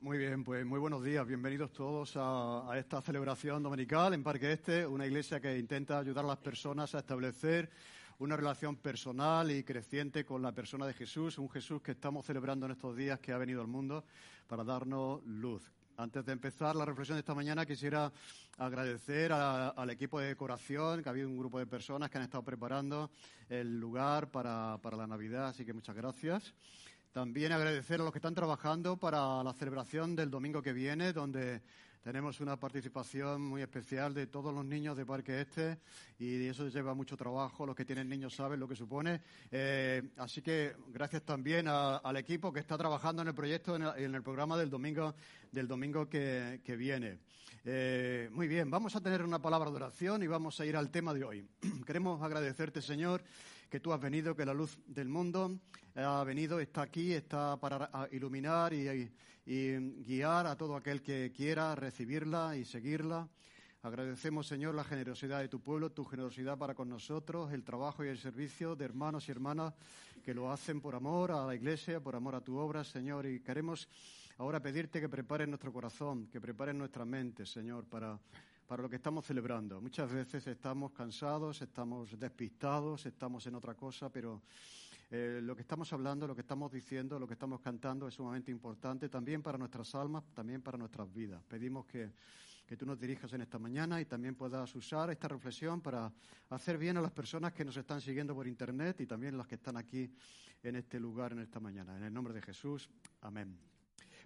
muy bien, pues muy buenos días. Bienvenidos todos a, esta celebración dominical en Parque Este, una iglesia que intenta ayudar a las personas a establecer una relación personal y creciente con la persona de Jesús, un Jesús que estamos celebrando en estos días que ha venido al mundo para darnos luz. Antes de empezar la reflexión de esta mañana, quisiera agradecer al equipo de decoración, que ha habido un grupo de personas que han estado preparando el lugar para, para la Navidad, así que muchas gracias. También agradecer a los que están trabajando para la celebración del domingo que viene, donde tenemos una participación muy especial de todos los niños de Parque Este y eso lleva mucho trabajo. Los que tienen niños saben lo que supone. Eh, así que gracias también al equipo que está trabajando en el proyecto, en el, programa del domingo, del domingo que, viene. Eh, muy bien, vamos a tener una palabra de oración y vamos a ir al tema de hoy. Queremos agradecerte, Señor, que tú has venido, que la luz del mundo ha venido, está aquí, está para iluminar y, guiar a todo aquel que quiera recibirla y seguirla. Agradecemos, Señor, la generosidad de tu pueblo, tu generosidad para con nosotros, el trabajo y el servicio de hermanos y hermanas que lo hacen por amor a la Iglesia, por amor a tu obra, Señor. Y queremos ahora pedirte que prepares nuestro corazón, que prepares nuestra mente, Señor, para para lo que estamos celebrando. Muchas veces estamos cansados, estamos despistados, estamos en otra cosa, pero eh, lo que estamos hablando, lo que estamos diciendo, lo que estamos cantando es sumamente importante también para nuestras almas, también para nuestras vidas. Pedimos que, que tú nos dirijas en esta mañana y también puedas usar esta reflexión para hacer bien a las personas que nos están siguiendo por Internet y también las que están aquí en este lugar en esta mañana. En el nombre de Jesús, amén.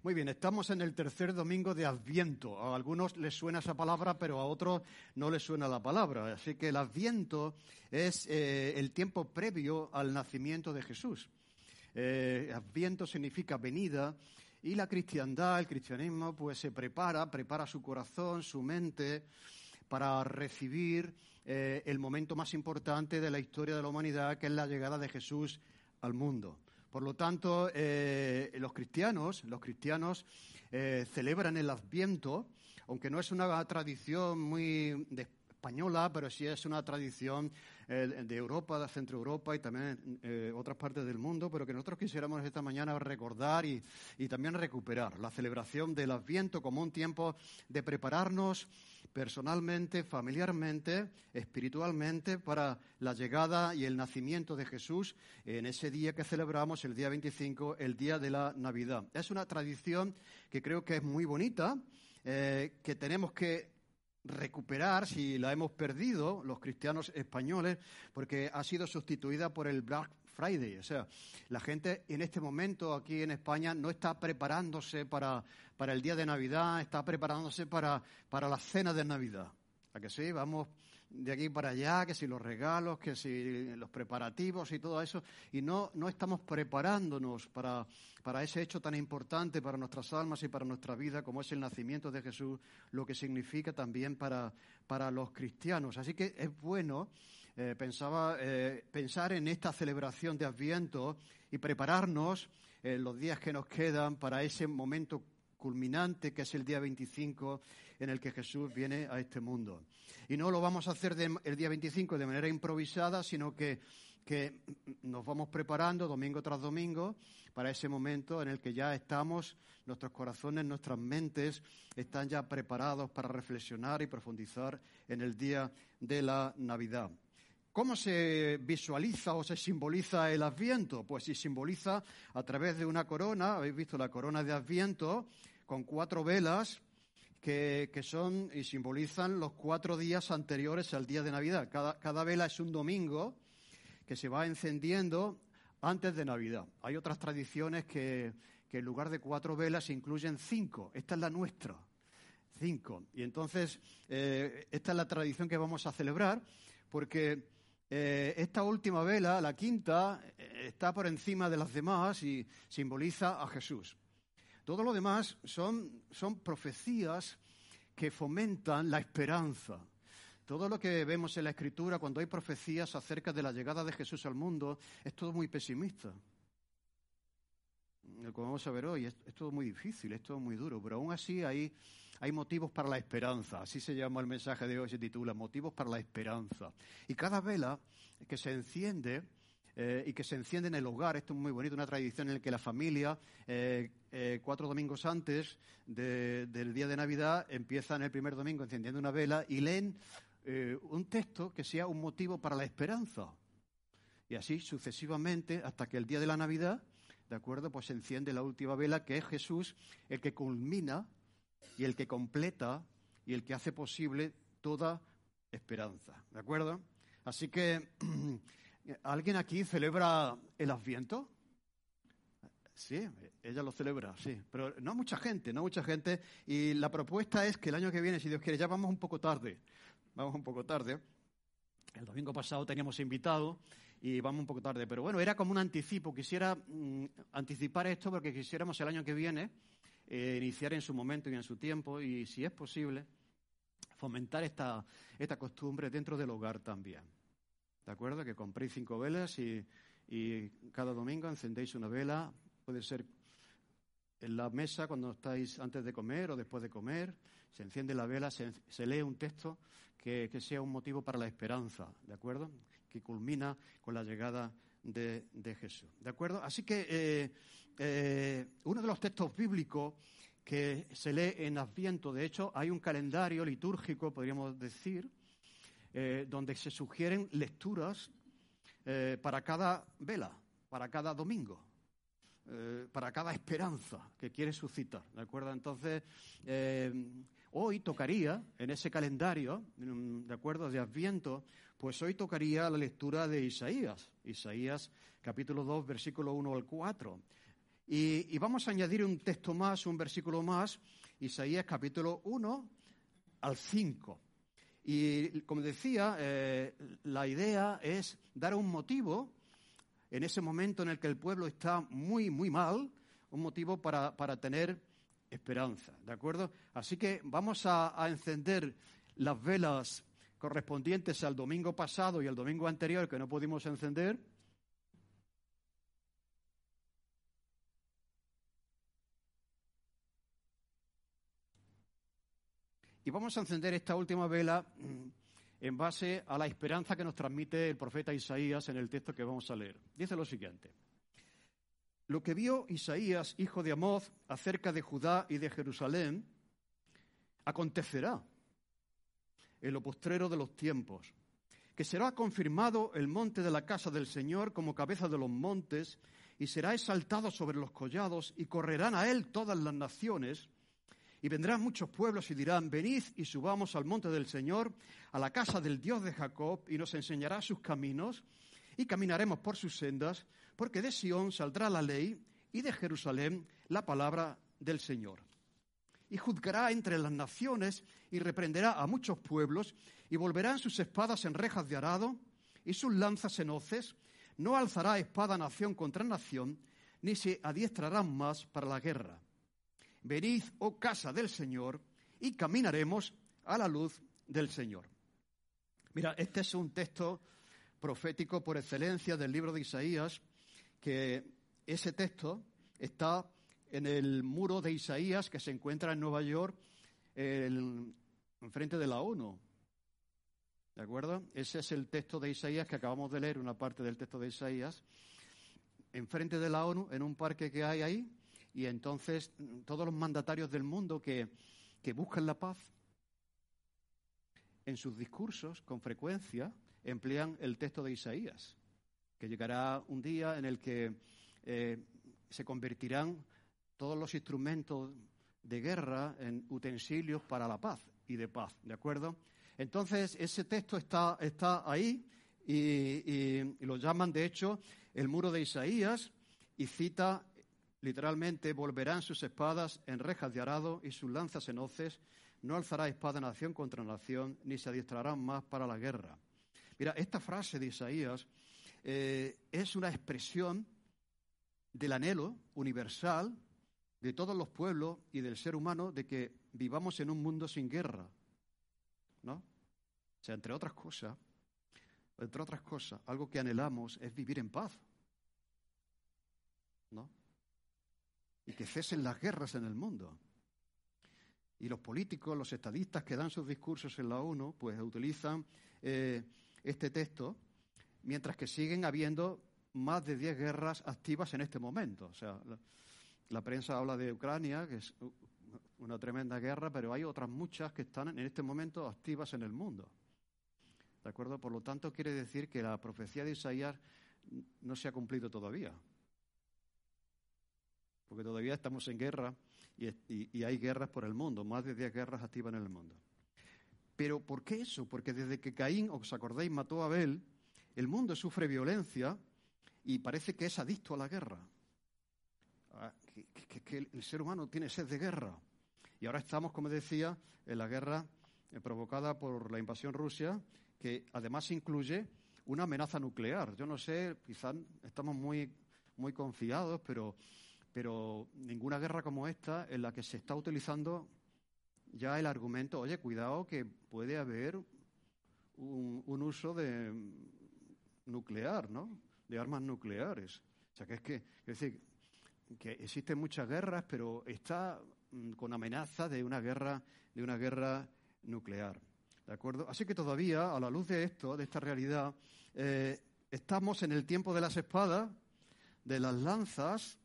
Muy bien, estamos en el tercer domingo de Adviento. A algunos les suena esa palabra, pero a otros no les suena la palabra. Así que el Adviento es eh, el tiempo previo al nacimiento de Jesús. Eh, adviento significa venida y la cristiandad, el cristianismo, pues se prepara, prepara su corazón, su mente para recibir eh, el momento más importante de la historia de la humanidad, que es la llegada de Jesús al mundo. Por lo tanto, eh, los cristianos, los cristianos eh, celebran el Adviento, aunque no es una tradición muy española, pero sí es una tradición eh, de Europa, de Centro Europa y también otras partes del mundo, pero que nosotros quisiéramos esta mañana recordar y, también recuperar la celebración del Adviento como un tiempo de prepararnos personalmente, familiarmente, espiritualmente, para la llegada y el nacimiento de Jesús en ese día que celebramos, el día 25, el día de la Navidad. Es una tradición que creo que es muy bonita, eh, que tenemos que recuperar si la hemos perdido los cristianos españoles, porque ha sido sustituida por el Black Friday. O sea, la gente en este momento aquí en España no está preparándose para, para el día de Navidad, está preparándose para, para la cena de Navidad. ¿A que sí? Vamos de aquí para allá, que si los regalos, que si los preparativos y todo eso, y no, no estamos preparándonos para, para ese hecho tan importante para nuestras almas y para nuestra vida, como es el nacimiento de Jesús, lo que significa también para, para los cristianos. Así que es bueno eh, pensaba eh, pensar en esta celebración de Adviento y prepararnos en los días que nos quedan para ese momento culminante que es el día 25 en el que Jesús viene a este mundo. Y no lo vamos a hacer el día 25 de manera improvisada, sino que, que nos vamos preparando domingo tras domingo para ese momento en el que ya estamos, nuestros corazones, nuestras mentes están ya preparados para reflexionar y profundizar en el día de la Navidad. ¿Cómo se visualiza o se simboliza el Adviento? Pues se simboliza a través de una corona, habéis visto la corona de Adviento, con cuatro velas que, son y simbolizan los cuatro días anteriores al día de Navidad. Cada, vela es un domingo que se va encendiendo antes de Navidad. Hay otras tradiciones que, en lugar de cuatro velas incluyen cinco. Esta es la nuestra, cinco. Y entonces, eh, esta es la tradición que vamos a celebrar porque eh, esta última vela, la quinta, eh, está por encima de las demás y simboliza a Jesús. Todo lo demás son, son profecías que fomentan la esperanza. Todo lo que vemos en la Escritura cuando hay profecías acerca de la llegada de Jesús al mundo es todo muy pesimista. Como vamos a ver hoy, es, todo muy difícil, es todo muy duro, pero aún así hay, hay motivos para la esperanza. Así se llama el mensaje de hoy, se titula Motivos para la esperanza. Y cada vela que se enciende eh, y que se enciende en el hogar. Esto es muy bonito, una tradición en la que la familia, eh, eh, cuatro domingos antes del día de Navidad, empiezan el primer domingo encendiendo una vela y leen un texto que sea un motivo para la esperanza. Y así sucesivamente hasta que el día de la Navidad, ¿de acuerdo? Pues se enciende la última vela que es Jesús el que culmina y el que completa y el que hace posible toda esperanza, ¿de acuerdo? Así que ¿Alguien aquí celebra el Adviento? Sí, ella lo celebra, sí, pero no mucha gente, no mucha gente. Y la propuesta es que el año que viene, si Dios quiere, ya vamos un poco tarde, vamos un poco tarde. El domingo pasado teníamos invitado y vamos un poco tarde, pero bueno, era como un anticipo. Quisiera mm, anticipar esto porque quisiéramos el año que viene eh, iniciar en su momento y en su tiempo y, si es posible, fomentar esta, esta costumbre dentro del hogar también. ¿De acuerdo? Que compréis cinco velas y, cada domingo encendéis una vela. Puede ser en la mesa cuando estáis antes de comer o después de comer. Se enciende la vela, se, lee un texto que, sea un motivo para la esperanza, ¿de acuerdo? Que culmina con la llegada de, Jesús, ¿de acuerdo? Así que eh, eh, uno de los textos bíblicos que se lee en Adviento, de hecho, hay un calendario litúrgico, podríamos decir, eh, donde se sugieren lecturas eh, para cada vela, para cada domingo, eh, para cada esperanza que quiere suscitar. ¿De acuerdo? Entonces, hoy tocaría, en ese calendario, ¿de acuerdo?, de Adviento, pues hoy tocaría la lectura de Isaías, Isaías capítulo 2, versículo 1 al 4. Y, y, vamos a añadir un texto más, un versículo más, Isaías capítulo 1 al 5. Y como decía, eh, la idea es dar un motivo en ese momento en el que el pueblo está muy, muy mal, un motivo para, tener esperanza, ¿de acuerdo? Así que vamos a, a, encender las velas correspondientes al domingo pasado y al domingo anterior que no pudimos encender Y vamos a encender esta última vela mm, en base a la esperanza que nos transmite el profeta Isaías en el texto que vamos a leer. Dice lo siguiente. Lo que vio Isaías, hijo de Amoz, acerca de Judá y de Jerusalén, acontecerá en lo postrero de los tiempos, que será confirmado el monte de la casa del Señor como cabeza de los montes, y será exaltado sobre los collados, y correrán a él todas las naciones, y vendrán muchos pueblos y dirán, venid y subamos al monte del Señor, a la casa del Dios de Jacob, y nos enseñará sus caminos, y caminaremos por sus sendas, porque de Sión saldrá la ley, y de Jerusalén la palabra del Señor. Y juzgará entre las naciones, y reprenderá a muchos pueblos, y volverán sus espadas en rejas de arado, y sus lanzas en hoces, no alzará espada nación contra nación, ni se adiestrarán más para la guerra venid, oh casa del Señor, y caminaremos a la luz del Señor. Mira, este es un texto profético por excelencia del libro de Isaías, que ese texto está en el muro de Isaías que se encuentra en Nueva York, en frente de la ONU. ¿De acuerdo? Ese es el texto de Isaías que acabamos de leer, una parte del texto de Isaías, enfrente de la ONU, en un parque que hay ahí, y entonces todos los mandatarios del mundo que, buscan la paz, en sus discursos, con frecuencia, emplean el texto de Isaías, que llegará un día en el que eh, se convertirán todos los instrumentos de guerra en utensilios para la paz y de paz, ¿de acuerdo? Entonces, ese texto está, está ahí y, y, lo llaman, de hecho, el muro de Isaías y cita Literalmente, volverán sus espadas en rejas de arado y sus lanzas en hoces. No alzará espada nación contra nación, ni se adiestrarán más para la guerra. Mira, esta frase de Isaías eh, es una expresión del anhelo universal de todos los pueblos y del ser humano de que vivamos en un mundo sin guerra. ¿No? O sea, entre otras cosas, entre otras cosas, algo que anhelamos es vivir en paz. ¿No? Y que cesen las guerras en el mundo. Y los políticos, los estadistas que dan sus discursos en la ONU, pues utilizan eh, este texto, mientras que siguen habiendo más de 10 guerras activas en este momento. O sea, la prensa habla de Ucrania, que es una tremenda guerra, pero hay otras muchas que están en este momento activas en el mundo. ¿De acuerdo? Por lo tanto, quiere decir que la profecía de Isaías no se ha cumplido todavía. Porque todavía estamos en guerra y, hay guerras por el mundo, más de 10 guerras activas en el mundo. Pero ¿por qué eso? Porque desde que Caín, os acordáis, mató a Abel, el mundo sufre violencia y parece que es adicto a la guerra. Ah, que, el ser humano tiene sed de guerra. Y ahora estamos, como decía, en la guerra eh, provocada por la invasión rusa, que además incluye una amenaza nuclear. Yo no sé, quizás estamos muy, muy confiados, pero, pero ninguna guerra como esta en la que se está utilizando ya el argumento, oye, cuidado que puede haber un, un uso de nuclear, ¿no? De armas nucleares. O sea, que es que, es decir, que existen muchas guerras, pero está mm, con amenaza de una guerra, de una guerra nuclear. ¿De acuerdo? Así que todavía, a la luz de esto, de esta realidad, eh, estamos en el tiempo de las espadas, de las lanzas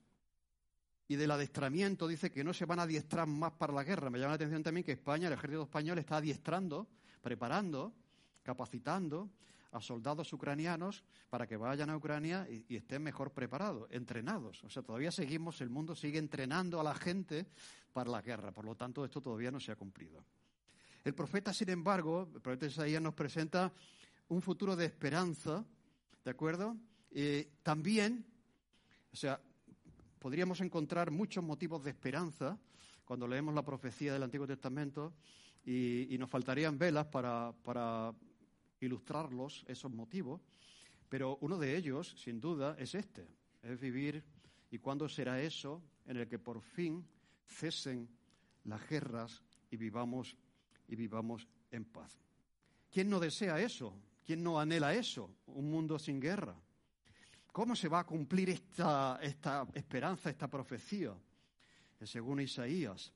y del adiestramiento. Dice que no se van a adiestrar más para la guerra. Me llama la atención también que España, el ejército español, está adiestrando, preparando, capacitando a soldados ucranianos para que vayan a Ucrania y, estén mejor preparados, entrenados. O sea, todavía seguimos, el mundo sigue entrenando a la gente para la guerra. Por lo tanto, esto todavía no se ha cumplido. El profeta, sin embargo, el profeta Isaías nos presenta un futuro de esperanza, ¿de acuerdo? también, o sea, podríamos encontrar muchos motivos de esperanza cuando leemos la profecía del Antiguo Testamento y, nos faltarían velas para, para ilustrarlos, esos motivos, pero uno de ellos, sin duda, es este, es vivir y cuándo será eso en el que por fin cesen las guerras y vivamos y vivamos en paz. ¿Quién no desea eso? ¿Quién no anhela eso? Un mundo sin guerra. ¿Cómo se va a cumplir esta, esperanza, esta profecía? Según Isaías,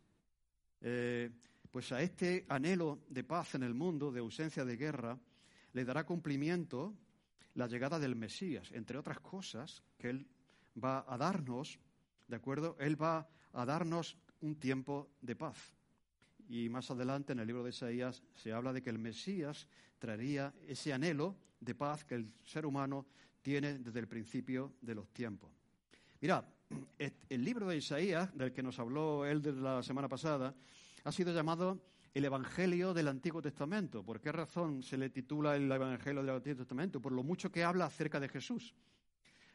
eh, pues a este anhelo de paz en el mundo, de ausencia de guerra, le dará cumplimiento la llegada del Mesías, entre otras cosas que Él va a darnos, ¿de acuerdo? Él va a darnos un tiempo de paz. Y más adelante en el libro de Isaías se habla de que el Mesías traería ese anhelo de paz que el ser humano tiene desde el principio de los tiempos. Mira, el libro de Isaías, del que nos habló él desde la semana pasada, ha sido llamado el Evangelio del Antiguo Testamento. ¿Por qué razón se le titula el Evangelio del Antiguo Testamento? Por lo mucho que habla acerca de Jesús,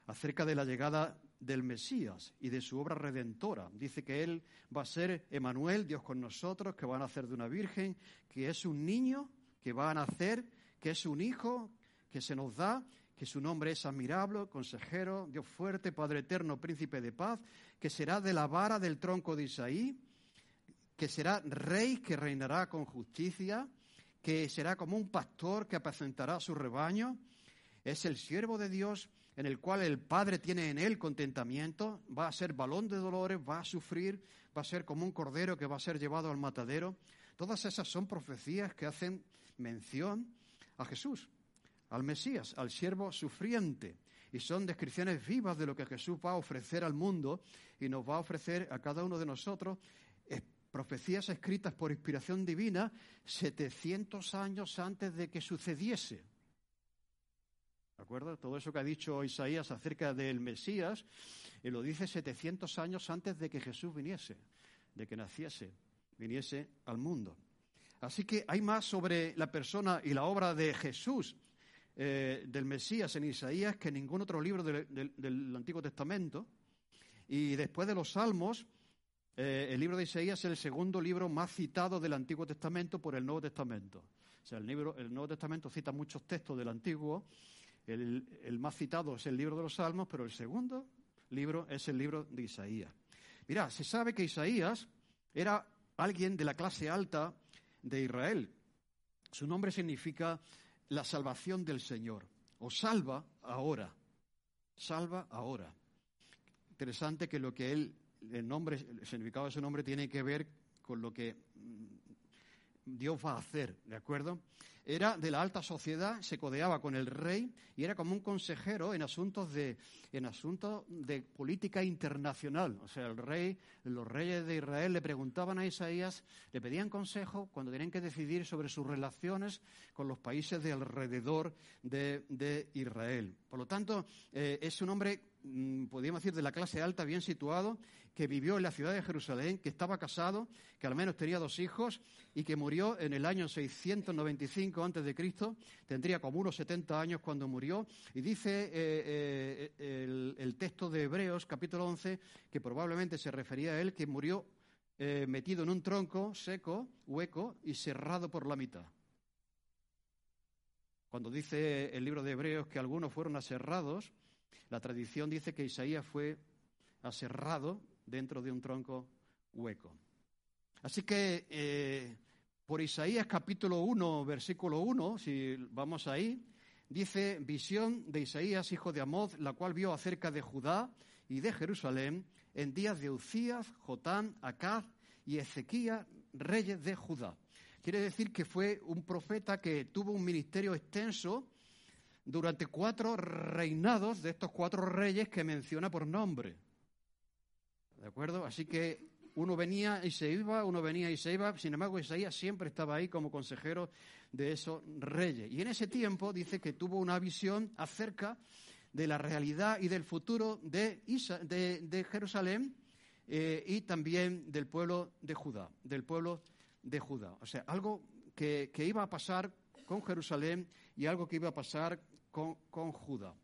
acerca de la llegada del Mesías y de su obra redentora. Dice que Él va a ser Emanuel, Dios con nosotros, que va a nacer de una virgen, que es un niño que va a nacer, que es un hijo que se nos da, que su nombre es admirable, consejero, Dios fuerte, Padre eterno, príncipe de paz, que será de la vara del tronco de Isaí, que será rey que reinará con justicia, que será como un pastor que apacentará su rebaño. Es el siervo de Dios en el cual el Padre tiene en él contentamiento, va a ser balón de dolores, va a sufrir, va a ser como un cordero que va a ser llevado al matadero. Todas esas son profecías que hacen mención a Jesús, al Mesías, al siervo sufriente. Y son descripciones vivas de lo que Jesús va a ofrecer al mundo y nos va a ofrecer a cada uno de nosotros profecías escritas por inspiración divina 700 años antes de que sucediese. ¿De acuerdo? Todo eso que ha dicho Isaías acerca del Mesías, él lo dice 700 años antes de que Jesús viniese, de que naciese, viniese al mundo. Así que hay más sobre la persona y la obra de Jesús, eh, del Mesías en Isaías, que ningún otro libro del Antiguo Testamento. Y después de los Salmos, eh, el libro de Isaías es el segundo libro más citado del Antiguo Testamento por el Nuevo Testamento. O sea, el, Nuevo Testamento cita muchos textos del Antiguo. El, más citado es el libro de los Salmos, pero el segundo libro es el libro de Isaías. Mira, se sabe que Isaías era alguien de la clase alta de Israel. Su nombre significa la salvación del Señor, o salva ahora, salva ahora. Interesante que lo que él, el nombre, el significado de su nombre tiene que ver con lo que mm, Dios va a hacer, ¿de acuerdo? Era de la alta sociedad, se codeaba con el rey y era como un consejero en asuntos de, en asuntos de política internacional. O sea, el rey, los reyes de Israel le preguntaban a Isaías, le pedían consejo cuando tenían que decidir sobre sus relaciones con los países de alrededor de, Israel. Por lo tanto, eh, es un hombre Mm, podríamos decir, de la clase alta, bien situado, que vivió en la ciudad de Jerusalén, que estaba casado, que al menos tenía dos hijos y que murió en el año 695 a.C., tendría como unos 70 años cuando murió, y dice eh, eh, el, texto de Hebreos, capítulo 11, que probablemente se refería a él, que murió eh, metido en un tronco seco, hueco y cerrado por la mitad. Cuando dice el libro de Hebreos que algunos fueron aserrados, la tradición dice que Isaías fue aserrado dentro de un tronco hueco. Así que por Isaías capítulo 1, versículo 1, si vamos ahí, dice visión de Isaías, hijo de Amoz, la cual vio acerca de Judá y de Jerusalén en días de Ucías, Jotán, Acaz y Ezequías, reyes de Judá. Quiere decir que fue un profeta que tuvo un ministerio extenso durante cuatro reinados de estos cuatro reyes que menciona por nombre. ¿De acuerdo? Así que uno venía y se iba, uno venía y se iba, sin embargo Isaías siempre estaba ahí como consejero de esos reyes. Y en ese tiempo dice que tuvo una visión acerca de la realidad y del futuro de, de, Jerusalén eh, y también del pueblo de Judá, del pueblo de Judá. O sea, algo que, que iba a pasar con Jerusalén y algo que iba a pasar con, Judá.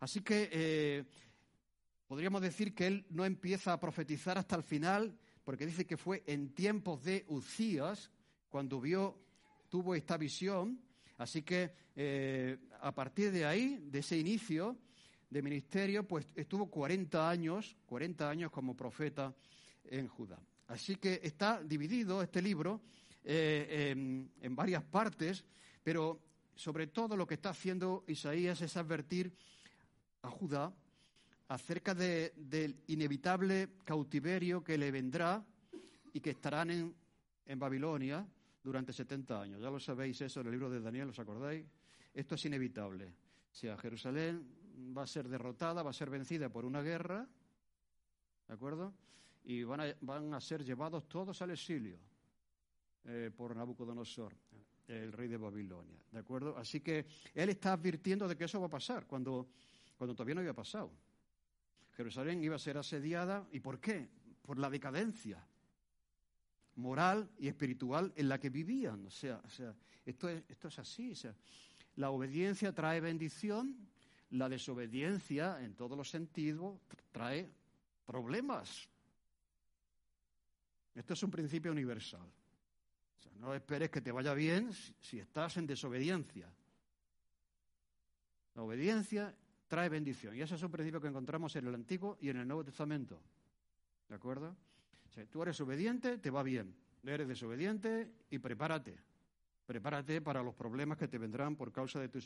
Así que eh, podríamos decir que él no empieza a profetizar hasta el final, porque dice que fue en tiempos de Ucías cuando vio, tuvo esta visión. Así que eh, a partir de ahí, de ese inicio de ministerio, pues estuvo 40 años, 40 años como profeta en Judá. Así que está dividido este libro eh, en, en varias partes, pero sobre todo lo que está haciendo Isaías es advertir a Judá acerca del inevitable cautiverio que le vendrá y que estarán en, Babilonia durante 70 años. Ya lo sabéis eso en el libro de Daniel, ¿os acordáis? Esto es inevitable. O sea, Jerusalén va a ser derrotada, va a ser vencida por una guerra, ¿de acuerdo? Y van a, van a ser llevados todos al exilio eh, por Nabucodonosor el rey de Babilonia. ¿De acuerdo? Así que él está advirtiendo de que eso va a pasar cuando, cuando todavía no había pasado. Jerusalén iba a ser asediada. ¿Y por qué? Por la decadencia moral y espiritual en la que vivían. O sea, o sea esto, es, esto es así. O sea, la obediencia trae bendición, la desobediencia, en todos los sentidos, trae problemas. Esto es un principio universal no esperes que te vaya bien si estás en desobediencia. La obediencia trae bendición. Y ese es un principio que encontramos en el Antiguo y en el Nuevo Testamento. ¿De acuerdo? Si tú eres obediente, te va bien. Eres desobediente y prepárate. Prepárate para los problemas que te vendrán por causa de tu,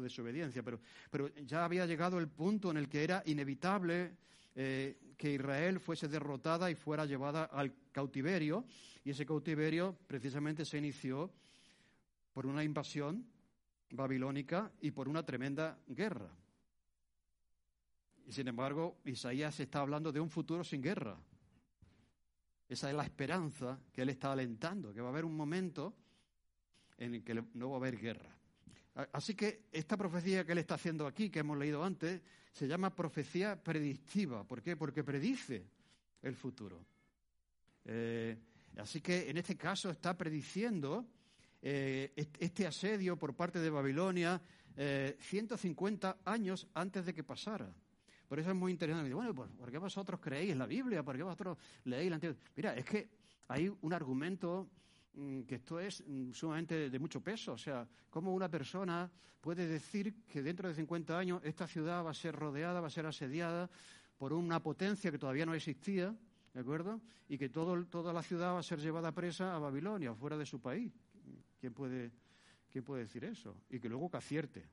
desobediencia. Pero, pero ya había llegado el punto en el que era inevitable eh, que Israel fuese derrotada y fuera llevada al cautiverio, y ese cautiverio precisamente se inició por una invasión babilónica y por una tremenda guerra. Y sin embargo, Isaías está hablando de un futuro sin guerra. Esa es la esperanza que él está alentando, que va a haber un momento en el que no va a haber guerra. Así que esta profecía que él está haciendo aquí, que hemos leído antes, se llama profecía predictiva. ¿Por qué? Porque predice el futuro. Eh, así que en este caso está prediciendo eh, este asedio por parte de Babilonia 150 eh, años antes de que pasara. Por eso es muy interesante. Bueno, pues, ¿por qué vosotros creéis la Biblia? ¿Por qué vosotros leéis la Antigua? Mira, es que hay un argumento Mm, que esto es mm, sumamente de mucho peso. O sea, ¿cómo una persona puede decir que dentro de 50 años esta ciudad va a ser rodeada, va a ser asediada por una potencia que todavía no existía, ¿de acuerdo? Y que todo, toda la ciudad va a ser llevada presa a Babilonia, fuera de su país. ¿Quién puede, quién puede decir eso? Y que luego que acierte.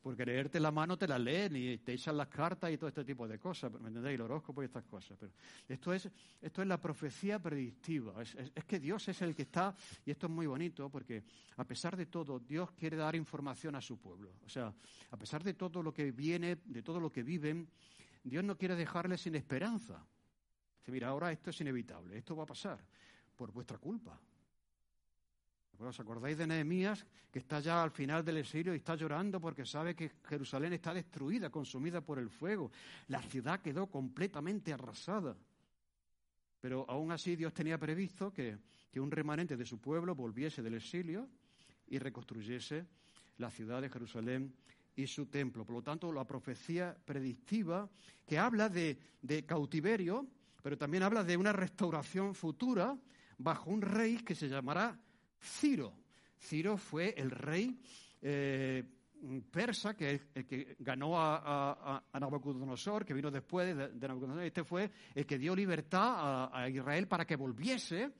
Porque leerte la mano te la leen y te echan las cartas y todo este tipo de cosas, ¿me entendéis? El horóscopo y estas cosas. Pero esto es, esto es la profecía predictiva. Es, es, que Dios es el que está, y esto es muy bonito, porque a pesar de todo, Dios quiere dar información a su pueblo. O sea, a pesar de todo lo que viene, de todo lo que viven, Dios no quiere dejarles sin esperanza. Dice, mira, ahora esto es inevitable, esto va a pasar por vuestra culpa. ¿Os acordáis de Nehemías, que está ya al final del exilio y está llorando porque sabe que Jerusalén está destruida, consumida por el fuego? La ciudad quedó completamente arrasada. Pero aún así Dios tenía previsto que, que un remanente de su pueblo volviese del exilio y reconstruyese la ciudad de Jerusalén y su templo. Por lo tanto, la profecía predictiva que habla de, de cautiverio, pero también habla de una restauración futura bajo un rey que se llamará Ciro. Ciro fue el rey eh, persa que, ganó a, Nabucodonosor, que vino después de, Nabucodonosor. Este fue el que dio libertad a, Israel para que volviese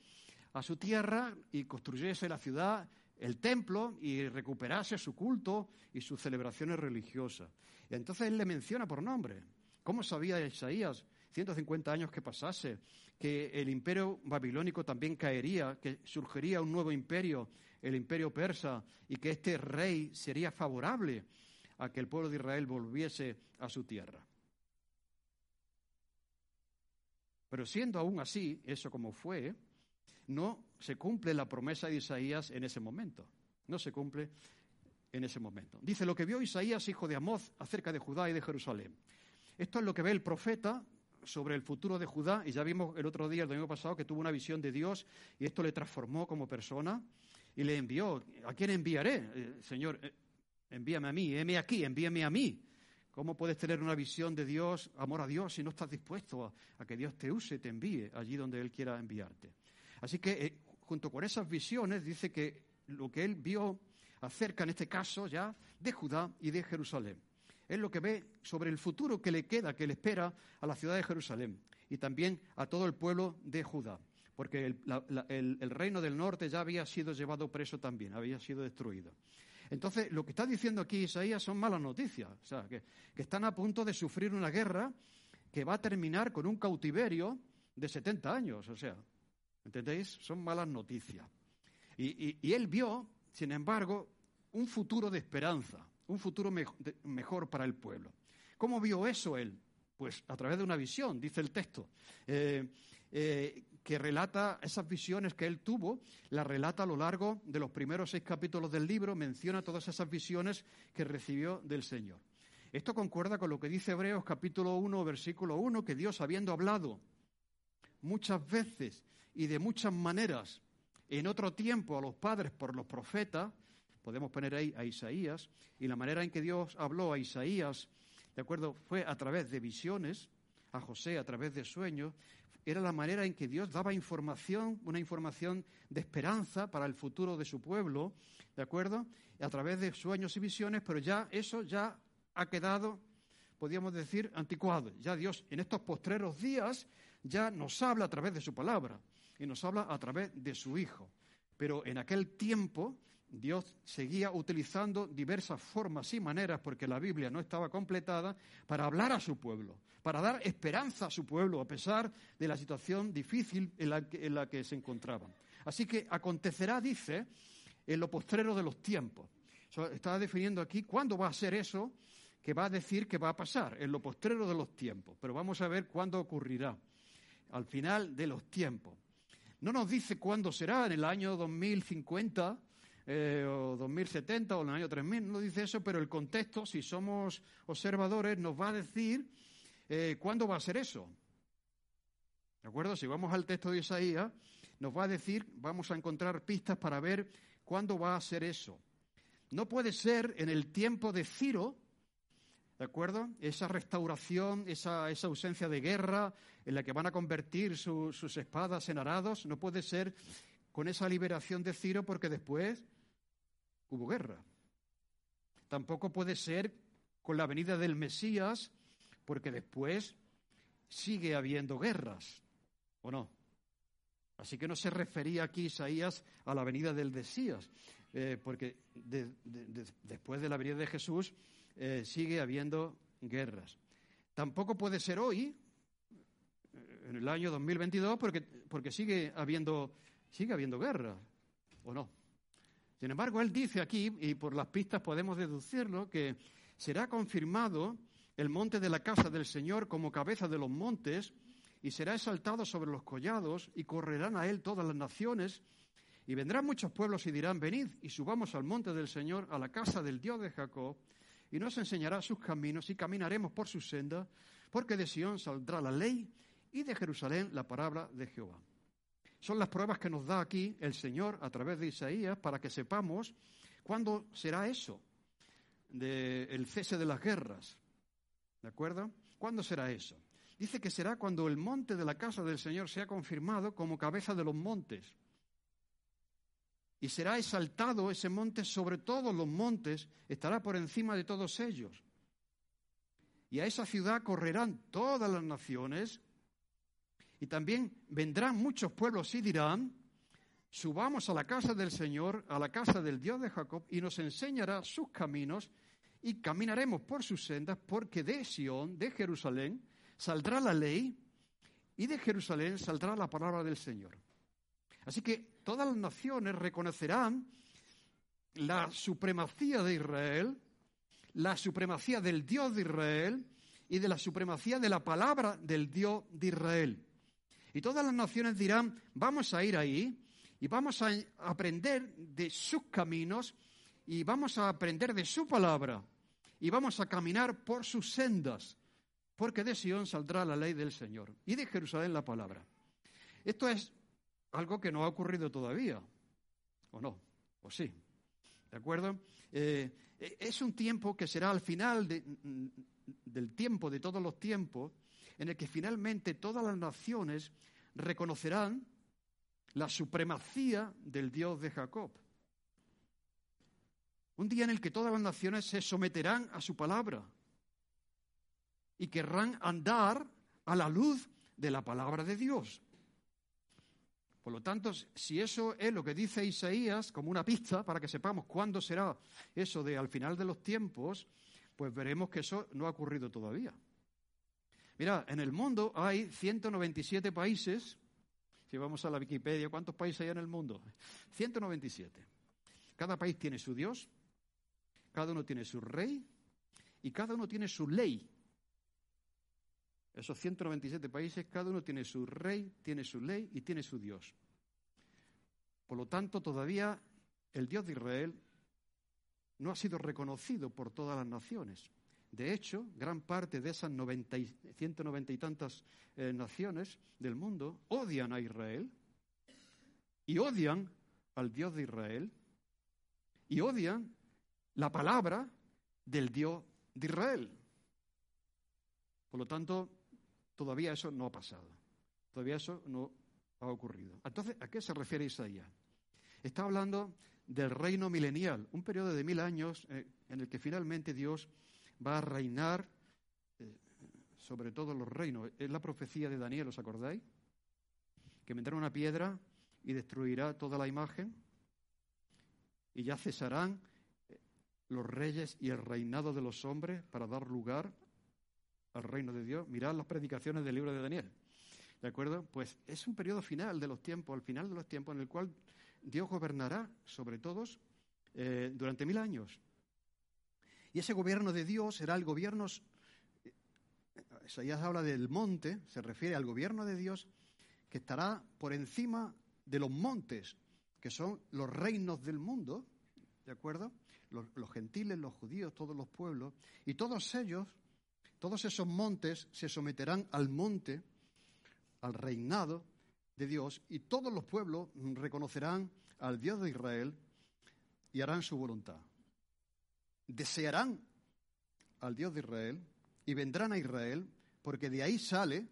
a su tierra y construyese la ciudad, el templo y recuperase su culto y sus celebraciones religiosas. Entonces él le menciona por nombre. ¿Cómo sabía Isaías 150 años que pasase, que el imperio babilónico también caería, que surgiría un nuevo imperio, el imperio persa, y que este rey sería favorable a que el pueblo de Israel volviese a su tierra. Pero siendo aún así, eso como fue, no se cumple la promesa de Isaías en ese momento. No se cumple en ese momento. Dice lo que vio Isaías, hijo de Amoz, acerca de Judá y de Jerusalén. Esto es lo que ve el profeta sobre el futuro de Judá, y ya vimos el otro día, el domingo pasado, que tuvo una visión de Dios y esto le transformó como persona y le envió. ¿A quién enviaré? Eh, Señor, eh, envíame a mí, heme aquí, envíame a mí. ¿Cómo puedes tener una visión de Dios, amor a Dios, si no estás dispuesto a, que Dios te use, te envíe allí donde Él quiera enviarte? Así que, eh, junto con esas visiones, dice que lo que Él vio acerca, en este caso ya, de Judá y de Jerusalén es lo que ve sobre el futuro que le queda, que le espera a la ciudad de Jerusalén y también a todo el pueblo de Judá, porque el, reino del norte ya había sido llevado preso también, había sido destruido. Entonces, lo que está diciendo aquí Isaías son malas noticias, o sea, que, están a punto de sufrir una guerra que va a terminar con un cautiverio de 70 años, o sea, ¿entendéis? Son malas noticias. y él vio, sin embargo, un futuro de esperanza un futuro mejor para el pueblo. ¿Cómo vio eso él? Pues a través de una visión, dice el texto, eh, eh, que relata esas visiones que él tuvo, las relata a lo largo de los primeros seis capítulos del libro, menciona todas esas visiones que recibió del Señor. Esto concuerda con lo que dice Hebreos capítulo 1, versículo 1, que Dios, habiendo hablado muchas veces y de muchas maneras en otro tiempo a los padres por los profetas, podemos poner ahí a Isaías, y la manera en que Dios habló a Isaías, ¿de acuerdo? Fue a través de visiones, a José a través de sueños, era la manera en que Dios daba información, una información de esperanza para el futuro de su pueblo, ¿de acuerdo? A través de sueños y visiones, pero ya eso ya ha quedado, podríamos decir, anticuado. Ya Dios en estos postreros días ya nos habla a través de su palabra y nos habla a través de su Hijo. Pero en aquel tiempo Dios seguía utilizando diversas formas y maneras, porque la Biblia no estaba completada, para hablar a su pueblo, para dar esperanza a su pueblo, a pesar de la situación difícil en la que, se encontraban. Así que acontecerá, dice, en lo postrero de los tiempos. está definiendo aquí cuándo va a ser eso que va a decir que va a pasar, en lo postrero de los tiempos. Pero vamos a ver cuándo ocurrirá, al final de los tiempos. No nos dice cuándo será, en el año 2050, eh, o 2070 o en el año 3000, no dice eso, pero el contexto, si somos observadores, nos va a decir eh, cuándo va a ser eso. ¿De acuerdo? Si vamos al texto de Isaías, nos va a decir, vamos a encontrar pistas para ver cuándo va a ser eso. No puede ser en el tiempo de Ciro, ¿de acuerdo? Esa restauración, esa, esa ausencia de guerra en la que van a convertir sus espadas en arados, no puede ser con esa liberación de Ciro porque después hubo guerra. Tampoco puede ser con la venida del Mesías, porque después sigue habiendo guerras, ¿o no? Así que no se refería aquí Isaías a la venida del Mesías, eh, porque después de la venida de Jesús eh, sigue habiendo guerras. Tampoco puede ser hoy, eh, en el año 2022, porque, porque sigue, habiendo, sigue habiendo guerra, ¿o no? Sin embargo, él dice aquí, y por las pistas podemos deducirlo, que será confirmado el monte de la casa del Señor como cabeza de los montes, y será exaltado sobre los collados, y correrán a él todas las naciones, y vendrán muchos pueblos y dirán, venid y subamos al monte del Señor, a la casa del Dios de Jacob, y nos enseñará sus caminos, y caminaremos por sus sendas, porque de Sión saldrá la ley, y de Jerusalén la palabra de Jehová. Son las pruebas que nos da aquí el Señor a través de Isaías para que sepamos cuándo será eso, del cese de las guerras. ¿De acuerdo? ¿Cuándo será eso? Dice que será cuando el monte de la casa del Señor sea confirmado como cabeza de los montes. Y será exaltado ese monte sobre todos los montes, estará por encima de todos ellos. Y a esa ciudad correrán todas las naciones y también vendrán muchos pueblos y dirán, subamos a la casa del Señor, a la casa del Dios de Jacob, y nos enseñará sus caminos, y caminaremos por sus sendas, porque de Sión, de Jerusalén, saldrá la ley, y de Jerusalén saldrá la palabra del Señor. Así que todas las naciones reconocerán la supremacía de Israel, la supremacía del Dios de Israel y de la supremacía de la palabra del Dios de Israel. Y todas las naciones dirán, vamos a ir ahí y vamos a aprender de sus caminos y vamos a aprender de su palabra y vamos a caminar por sus sendas, porque de Sion saldrá la ley del Señor y de Jerusalén la palabra. Esto es algo que no ha ocurrido todavía, ¿o no? ¿O sí? ¿De acuerdo? Eh, es un tiempo que será al final del tiempo, de todos los tiempos, en el que finalmente todas las naciones reconocerán la supremacía del Dios de Jacob. Un día en el que todas las naciones se someterán a su palabra y querrán andar a la luz de la palabra de Dios. Por lo tanto, si eso es lo que dice Isaías como una pista para que sepamos cuándo será eso de al final de los tiempos, pues veremos que eso no ha ocurrido todavía. Mira, en el mundo hay 197 países. Si vamos a la Wikipedia, ¿cuántos países hay en el mundo? 197. Cada país tiene su Dios, cada uno tiene su rey y cada uno tiene su ley. Esos 197 países, cada uno tiene su rey, tiene su ley y tiene su Dios. Por lo tanto, todavía el Dios de Israel no ha sido reconocido por todas las naciones. De hecho, gran parte de esas 190 y tantas eh, naciones del mundo odian a Israel y odian al Dios de Israel y odian la palabra del Dios de Israel. Por lo tanto, todavía eso no ha pasado. Todavía eso no ha ocurrido. Entonces, ¿a qué se refiere Isaías? Está hablando del reino milenial, un periodo de mil años eh, en el que finalmente Dios va a reinar eh, sobre todos los reinos. Es la profecía de Daniel, ¿os acordáis? Que vendrá una piedra y destruirá toda la imagen y ya cesarán eh, los reyes y el reinado de los hombres para dar lugar al reino de Dios. Mirad las predicaciones del libro de Daniel. ¿De acuerdo? Pues es un periodo final de los tiempos, al final de los tiempos, en el cual Dios gobernará sobre todos eh, durante mil años. Y ese gobierno de Dios será el gobierno, ya habla del monte, se refiere al gobierno de Dios que estará por encima de los montes, que son los reinos del mundo, ¿de acuerdo? Los, los, gentiles, los judíos, todos los pueblos, y todos ellos, todos esos montes se someterán al monte, al reinado de Dios, y todos los pueblos reconocerán al Dios de Israel y harán su voluntad desearán al Dios de Israel y vendrán a Israel porque de ahí sale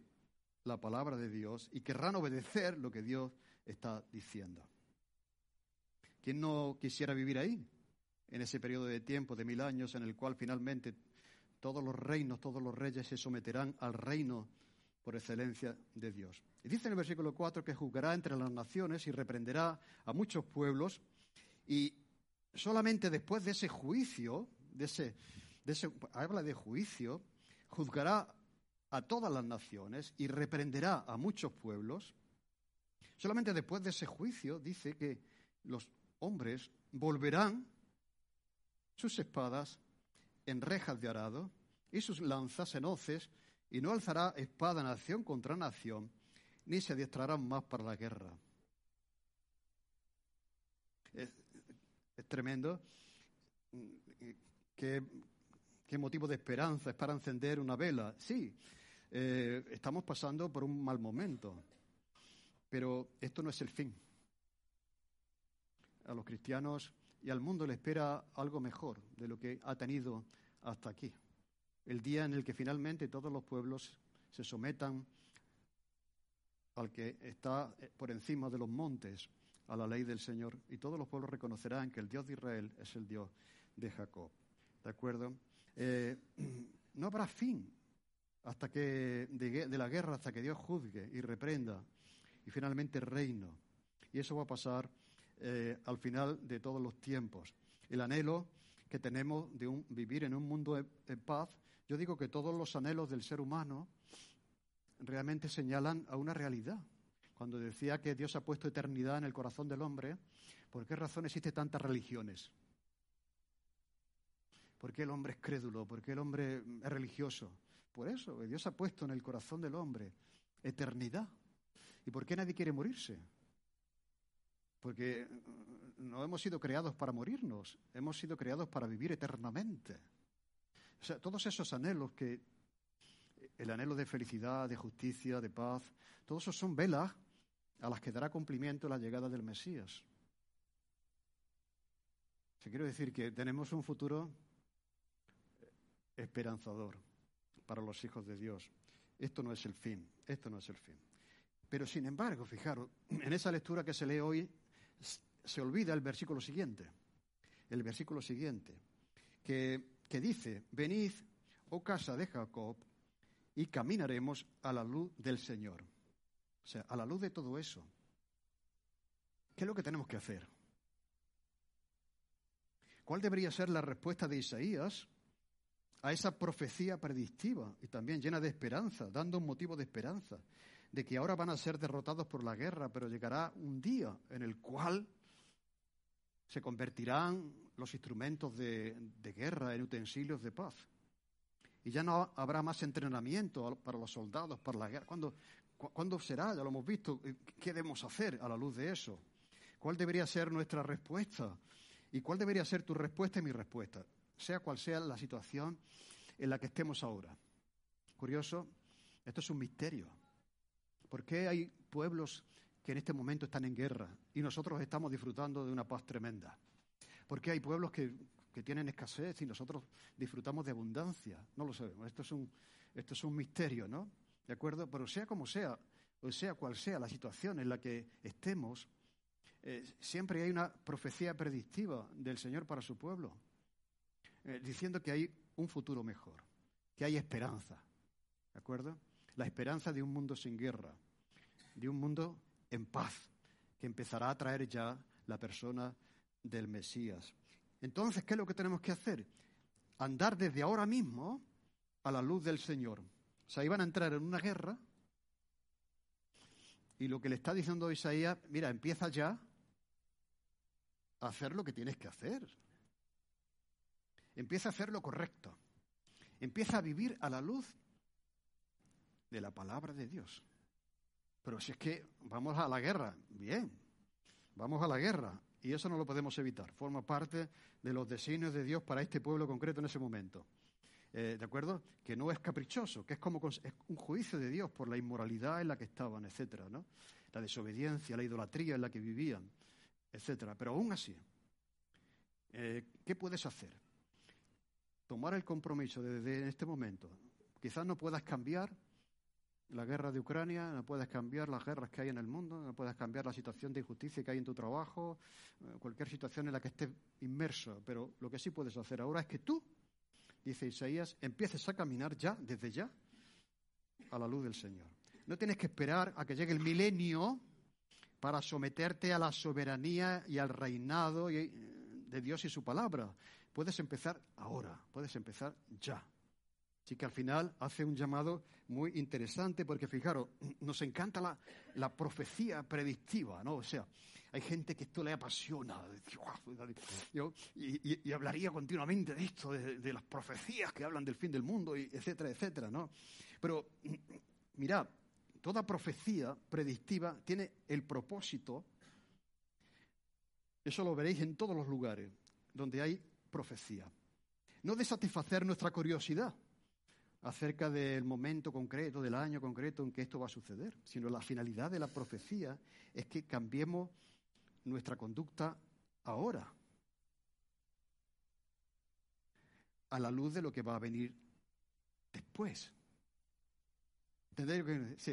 la palabra de Dios y querrán obedecer lo que Dios está diciendo. ¿Quién no quisiera vivir ahí? En ese periodo de tiempo de mil años en el cual finalmente todos los reinos, todos los reyes se someterán al reino por excelencia de Dios. Y dice en el versículo 4 que juzgará entre las naciones y reprenderá a muchos pueblos y solamente después de ese juicio, de ese, de ese, habla de juicio, juzgará a todas las naciones y reprenderá a muchos pueblos. Solamente después de ese juicio dice que los hombres volverán sus espadas en rejas de arado y sus lanzas en hoces, y no alzará espada nación contra nación, ni se adiestrarán más para la guerra. Tremendo. ¿Qué, ¿Qué, motivo de esperanza es para encender una vela? Sí, eh, estamos pasando por un mal momento, pero esto no es el fin. A los cristianos y al mundo le espera algo mejor de lo que ha tenido hasta aquí. El día en el que finalmente todos los pueblos se sometan al que está por encima de los montes, a la ley del Señor, y todos los pueblos reconocerán que el Dios de Israel es el Dios de Jacob. ¿De acuerdo? Eh, no habrá fin hasta que de, la guerra hasta que Dios juzgue y reprenda y finalmente reino. Y eso va a pasar eh, al final de todos los tiempos. El anhelo que tenemos de un, vivir en un mundo en paz, yo digo que todos los anhelos del ser humano realmente señalan a una realidad. Cuando decía que Dios ha puesto eternidad en el corazón del hombre, ¿por qué razón existen tantas religiones? ¿Por qué el hombre es crédulo? ¿Por qué el hombre es religioso? Por eso, Dios ha puesto en el corazón del hombre eternidad. ¿Y por qué nadie quiere morirse? Porque no hemos sido creados para morirnos, hemos sido creados para vivir eternamente. O sea, todos esos anhelos que el anhelo de felicidad, de justicia, de paz, todos esos son velas a las que dará cumplimiento la llegada del Mesías. Se quiero decir que tenemos un futuro esperanzador para los hijos de Dios. Esto no es el fin, esto no es el fin. Pero sin embargo, fijaros, en esa lectura que se lee hoy se olvida el versículo siguiente, el versículo siguiente, que, que dice, venid, oh casa de Jacob, y caminaremos a la luz del Señor. O sea, a la luz de todo eso. ¿Qué es lo que tenemos que hacer? ¿Cuál debería ser la respuesta de Isaías a esa profecía predictiva y también llena de esperanza, dando un motivo de esperanza, de que ahora van a ser derrotados por la guerra, pero llegará un día en el cual se convertirán los instrumentos de, guerra en utensilios de paz. Y ya no habrá más entrenamiento para los soldados, para la guerra. ¿Cuándo, ¿Cuándo será? Ya lo hemos visto. ¿Qué debemos hacer a la luz de eso? ¿Cuál debería ser nuestra respuesta? ¿Y cuál debería ser tu respuesta y mi respuesta? sea cual sea la situación en la que estemos ahora. Curioso, esto es un misterio. ¿Por qué hay pueblos que en este momento están en guerra y nosotros estamos disfrutando de una paz tremenda? ¿Por qué hay pueblos que, tienen escasez y nosotros disfrutamos de abundancia? No lo sabemos. Esto es un, esto es un misterio, ¿no? ¿De acuerdo? Pero sea como sea, o sea cual sea la situación en la que estemos, eh, siempre hay una profecía predictiva del Señor para su pueblo. Eh, diciendo que hay un futuro mejor, que hay esperanza, ¿de acuerdo? La esperanza de un mundo sin guerra, de un mundo en paz, que empezará a traer ya la persona del Mesías. Entonces, ¿qué es lo que tenemos que hacer? Andar desde ahora mismo a la luz del Señor. O sea, iban a entrar en una guerra y lo que le está diciendo Isaías, mira, empieza ya a hacer lo que tienes que hacer. Empieza a hacer lo correcto. Empieza a vivir a la luz de la palabra de Dios. Pero si es que vamos a la guerra, bien, vamos a la guerra. Y eso no lo podemos evitar. Forma parte de los designios de Dios para este pueblo concreto en ese momento. Eh, ¿De acuerdo? Que no es caprichoso, que es como es un juicio de Dios por la inmoralidad en la que estaban, etcétera, ¿no? La desobediencia, la idolatría en la que vivían, etcétera. Pero aún así, eh, ¿qué puedes hacer? tomar el compromiso desde este momento. Quizás no puedas cambiar la guerra de Ucrania, no puedas cambiar las guerras que hay en el mundo, no puedas cambiar la situación de injusticia que hay en tu trabajo, eh, cualquier situación en la que estés inmerso, pero lo que sí puedes hacer ahora es que tú dice Isaías, empieces a caminar ya, desde ya, a la luz del Señor. No tienes que esperar a que llegue el milenio para someterte a la soberanía y al reinado de Dios y su palabra. Puedes empezar ahora, puedes empezar ya. Así que al final hace un llamado muy interesante porque, fijaros, nos encanta la, profecía predictiva, ¿no? O sea, hay gente que esto le apasiona y, hablaría continuamente de esto, de, las profecías que hablan del fin del mundo, y etcétera, etcétera, ¿no? Pero, mirad, toda profecía predictiva tiene el propósito, eso lo veréis en todos los lugares donde hay profecía, no de satisfacer nuestra curiosidad acerca del momento concreto, del año concreto en que esto va a suceder, sino la finalidad de la profecía es que cambiemos nuestra conducta ahora, a la luz de lo que va a venir después. ¿Entendéis?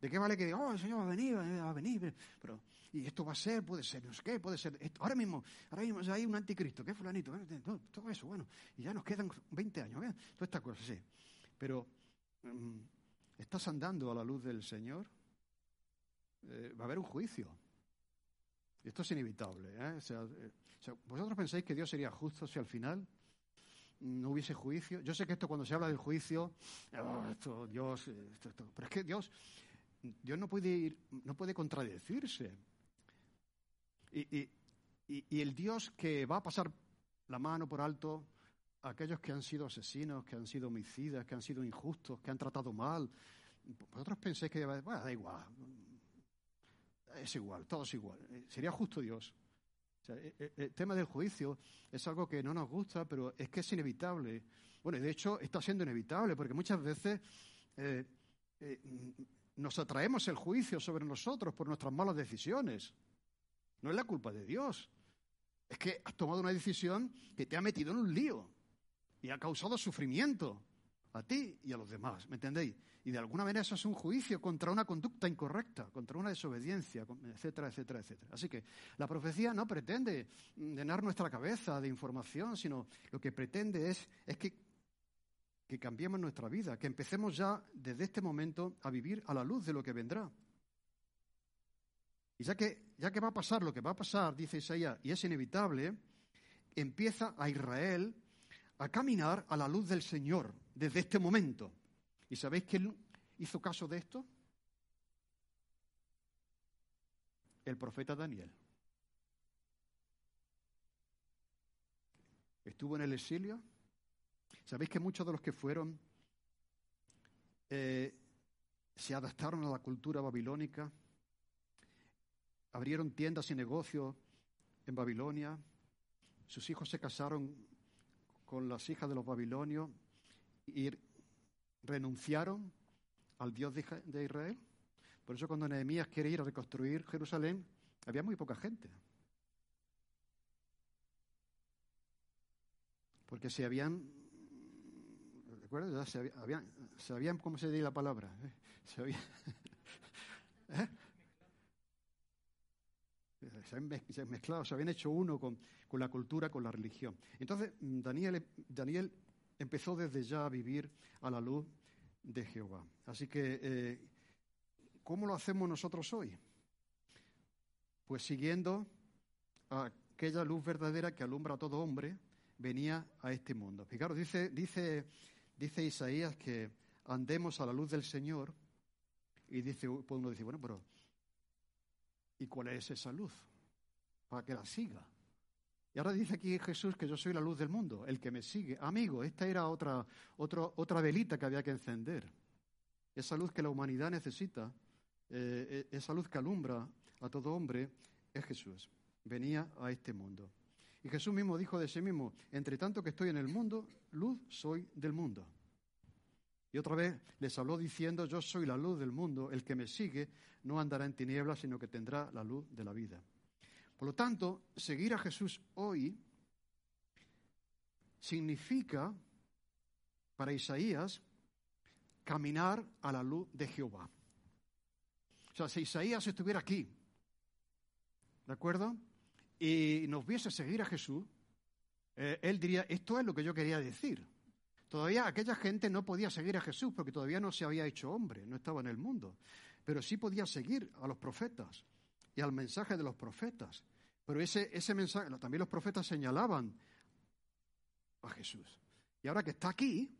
¿De qué vale que diga, oh, el Señor va a venir, va a venir? Pero, y esto va a ser, puede ser, no sé qué, puede ser. ahora mismo, ahora mismo hay un anticristo, ¿qué fulanito? Todo eso, bueno, y ya nos quedan 20 años, estas cosas, sí. Pero, mm, ¿estás andando a la luz del Señor? Eh, va a haber un juicio. Y esto es inevitable. ¿eh? eh ¿Vosotros pensáis que Dios sería justo si al final no hubiese juicio. Yo sé que esto cuando se habla del juicio, oh, esto, Dios, pero es que Dios, Dios no puede ir, no puede contradecirse. Y, y, el Dios que va a pasar la mano por alto a aquellos que han sido asesinos, que han sido homicidas, que han sido injustos, que han tratado mal, vosotros pensáis que bueno, da igual, es igual, todo es igual. Sería justo Dios. E, e, el, tema del juicio es algo que no nos gusta, pero es que es inevitable. Bueno, de hecho está siendo inevitable, porque muchas veces eh, eh, nos atraemos el juicio sobre nosotros por nuestras malas decisiones. No es la culpa de Dios. Es que has tomado una decisión que te ha metido en un lío y ha causado sufrimiento a ti y a los demás, ¿me entendéis? Y de alguna manera eso es un juicio contra una conducta incorrecta, contra una desobediencia, etcétera, etcétera, etcétera. Así que la profecía no pretende llenar nuestra cabeza de información, sino lo que pretende es, es que, que cambiemos nuestra vida, que empecemos ya desde este momento a vivir a la luz de lo que vendrá. Y ya que, ya que va a pasar lo que va a pasar, dice Isaías, y es inevitable, empieza a Israel a caminar a la luz del Señor desde este momento. ¿Y sabéis quién hizo caso de esto? El profeta Daniel. Estuvo en el exilio. ¿Sabéis que muchos de los que fueron eh, se adaptaron a la cultura babilónica? Abrieron tiendas y negocios en Babilonia. Sus hijos se casaron con las hijas de los babilonios y renunciaron al Dios de Israel. Por eso cuando Nehemías quiere ir a reconstruir Jerusalén, había muy poca gente. Porque se habían, ¿recuerdas? Se habían, se ¿cómo se dice la palabra? Se habían, ¿eh? Se han mezclado, se habían hecho uno con, la cultura, con la religión. Entonces, Daniel, Daniel empezó desde ya a vivir a la luz de Jehová. Así que, eh, ¿cómo lo hacemos nosotros hoy? Pues siguiendo aquella luz verdadera que alumbra a todo hombre, venía a este mundo. Fijaros, dice, dice, dice Isaías que andemos a la luz del Señor y dice, puede uno decir, bueno, pero ¿y cuál es esa luz? Para que la siga. Y ahora dice aquí Jesús que yo soy la luz del mundo, el que me sigue. Amigo, esta era otra, otra velita que había que encender. Esa luz que la humanidad necesita, eh, eh, esa luz que alumbra a todo hombre, es Jesús. Venía a este mundo. Y Jesús mismo dijo de sí mismo, entre tanto que estoy en el mundo, luz soy del mundo. Y otra vez les habló diciendo, yo soy la luz del mundo, el que me sigue no andará en tinieblas, sino que tendrá la luz de la vida. Por lo tanto, seguir a Jesús hoy significa, para Isaías, caminar a la luz de Jehová. O sea, si Isaías estuviera aquí, ¿de acuerdo? Y nos viese seguir a Jesús, eh, él diría, esto es lo que yo quería decir. Todavía aquella gente no podía seguir a Jesús porque todavía no se había hecho hombre, no estaba en el mundo. Pero sí podía seguir a los profetas y al mensaje de los profetas. Pero ese, ese mensaje, también los profetas señalaban a Jesús. Y ahora que está aquí,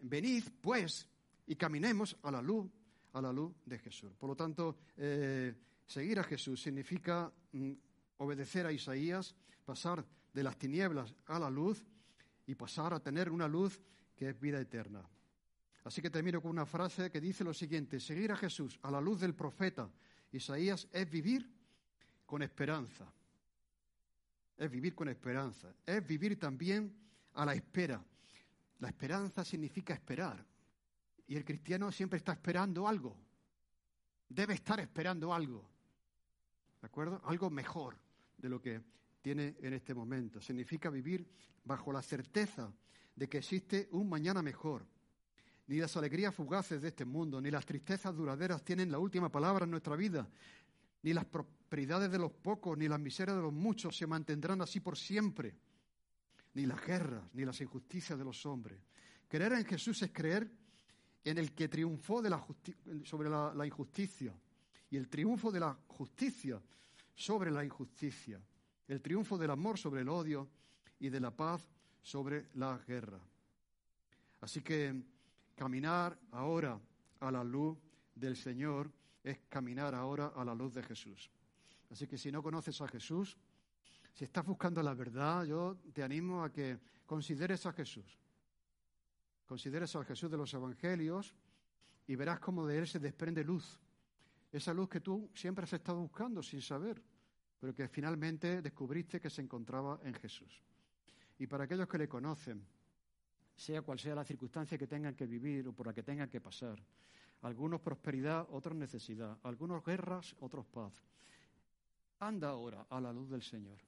venid pues y caminemos a la luz, a la luz de Jesús. Por lo tanto, eh, seguir a Jesús significa mm, obedecer a Isaías, pasar de las tinieblas a la luz y pasar a tener una luz que es vida eterna. Así que termino con una frase que dice lo siguiente, seguir a Jesús a la luz del profeta Isaías es vivir con esperanza. Es vivir con esperanza. Es vivir también a la espera. La esperanza significa esperar. Y el cristiano siempre está esperando algo. Debe estar esperando algo. ¿De acuerdo? Algo mejor de lo que tiene en este momento. Significa vivir bajo la certeza de que existe un mañana mejor. Ni las alegrías fugaces de este mundo, ni las tristezas duraderas tienen la última palabra en nuestra vida, ni las de los pocos, ni las miserias de los muchos se mantendrán así por siempre, ni las guerras, ni las injusticias de los hombres. Creer en Jesús es creer en el que triunfó de la sobre la injusticia, y el triunfo de la justicia sobre la injusticia, el triunfo del amor sobre el odio y de la paz sobre la guerra. Así que caminar ahora a la luz del Señor es caminar ahora a la luz de Jesús. Así que si no conoces a Jesús, si estás buscando la verdad, yo te animo a que consideres a Jesús. Consideres al Jesús de los Evangelios y verás cómo de él se desprende luz. Esa luz que tú siempre has estado buscando sin saber, pero que finalmente descubriste que se encontraba en Jesús. Y para aquellos que le conocen, sea cual sea la circunstancia que tengan que vivir o por la que tengan que pasar, algunos prosperidad, otros necesidad, algunos guerras, otros paz. Anda ahora a la luz del Señor.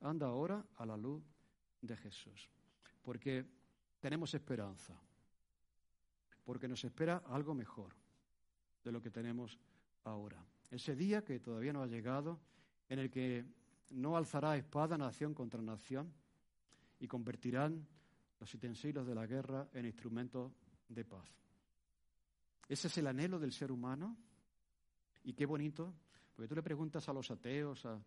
Anda ahora a la luz de Jesús. Porque tenemos esperanza. Porque nos espera algo mejor de lo que tenemos ahora. Ese día que todavía no ha llegado, en el que no alzará espada nación contra nación y convertirán los utensilios de la guerra en instrumentos de paz. Ese es el anhelo del ser humano. Y qué bonito, porque tú le preguntas a los ateos, a,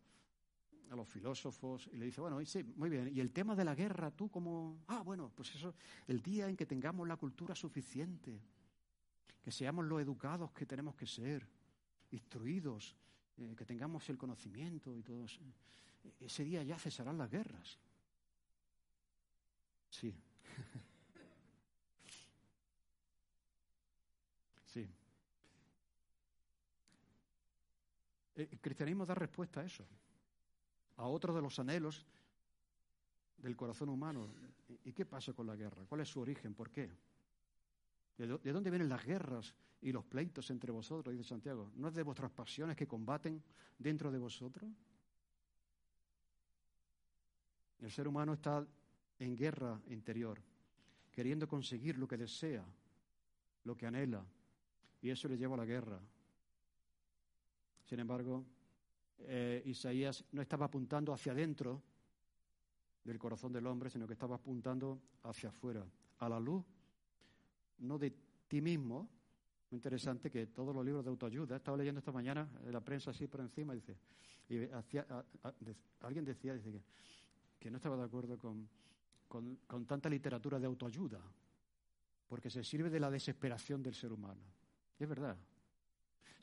los filósofos, y le dices, bueno, sí, muy bien, ¿y el tema de la guerra, tú como, ah, bueno, pues eso, el día en que tengamos la cultura suficiente, que seamos los educados que tenemos que ser, instruidos, eh, que tengamos el conocimiento y todo eso. Ese día ya cesarán las guerras. Sí. El cristianismo da respuesta a eso, a otro de los anhelos del corazón humano. ¿Y qué pasa con la guerra? ¿Cuál es su origen? ¿Por qué? ¿De dónde vienen las guerras y los pleitos entre vosotros? Dice Santiago. ¿No es de vuestras pasiones que combaten dentro de vosotros? El ser humano está en guerra interior, queriendo conseguir lo que desea, lo que anhela, y eso le lleva a la guerra. Sin embargo, eh, Isaías no estaba apuntando hacia adentro del corazón del hombre, sino que estaba apuntando hacia afuera, a la luz no de ti mismo. Muy interesante que todos los libros de autoayuda, estaba leyendo esta mañana en la prensa así por encima, dice, y alguien decía que, no estaba de acuerdo con, con, tanta literatura de autoayuda, porque se sirve de la desesperación del ser humano. es verdad.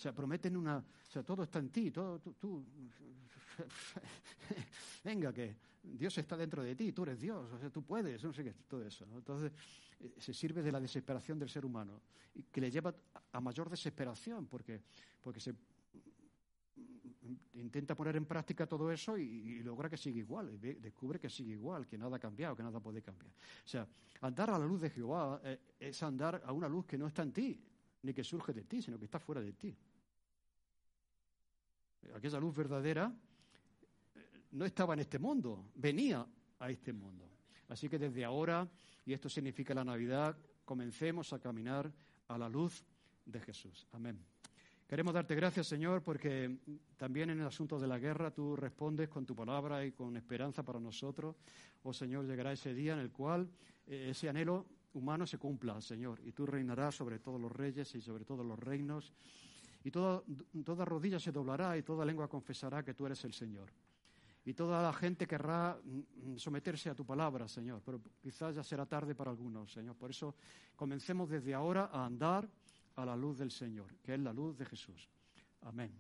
Sea, prometen una. O sea, todo está en ti, todo, tú. venga, que Dios está dentro de ti, tú eres Dios, o sea, tú puedes, no sé qué, todo eso. Entonces, eh, se sirve de la desesperación del ser humano, y que le lleva a mayor desesperación, porque, porque se intenta poner en práctica todo eso y, logra que siga igual, descubre que sigue igual, que nada ha cambiado, que nada puede cambiar. O sea, andar a la luz de Jehová eh, es andar a una luz que no está en ti, ni que surge de ti, sino que está fuera de ti. Aquella luz verdadera eh, no estaba en este mundo, venía a este mundo. Así que desde ahora y esto significa la Navidad, comencemos a caminar a la luz de Jesús. Amén. Queremos darte gracias, Señor, porque también en el asunto de la guerra tú respondes con tu palabra y con esperanza para nosotros. Oh Señor, llegará ese día en el cual eh, ese anhelo humano se cumpla, Señor, y tú reinarás sobre todos los reyes y sobre todos los reinos, y toda, toda rodilla se doblará y toda lengua confesará que tú eres el Señor. Y toda la gente querrá mm, someterse a tu palabra, Señor, pero quizás ya será tarde para algunos, Señor. Por eso comencemos desde ahora a andar a la luz del Señor, que es la luz de Jesús. Amén.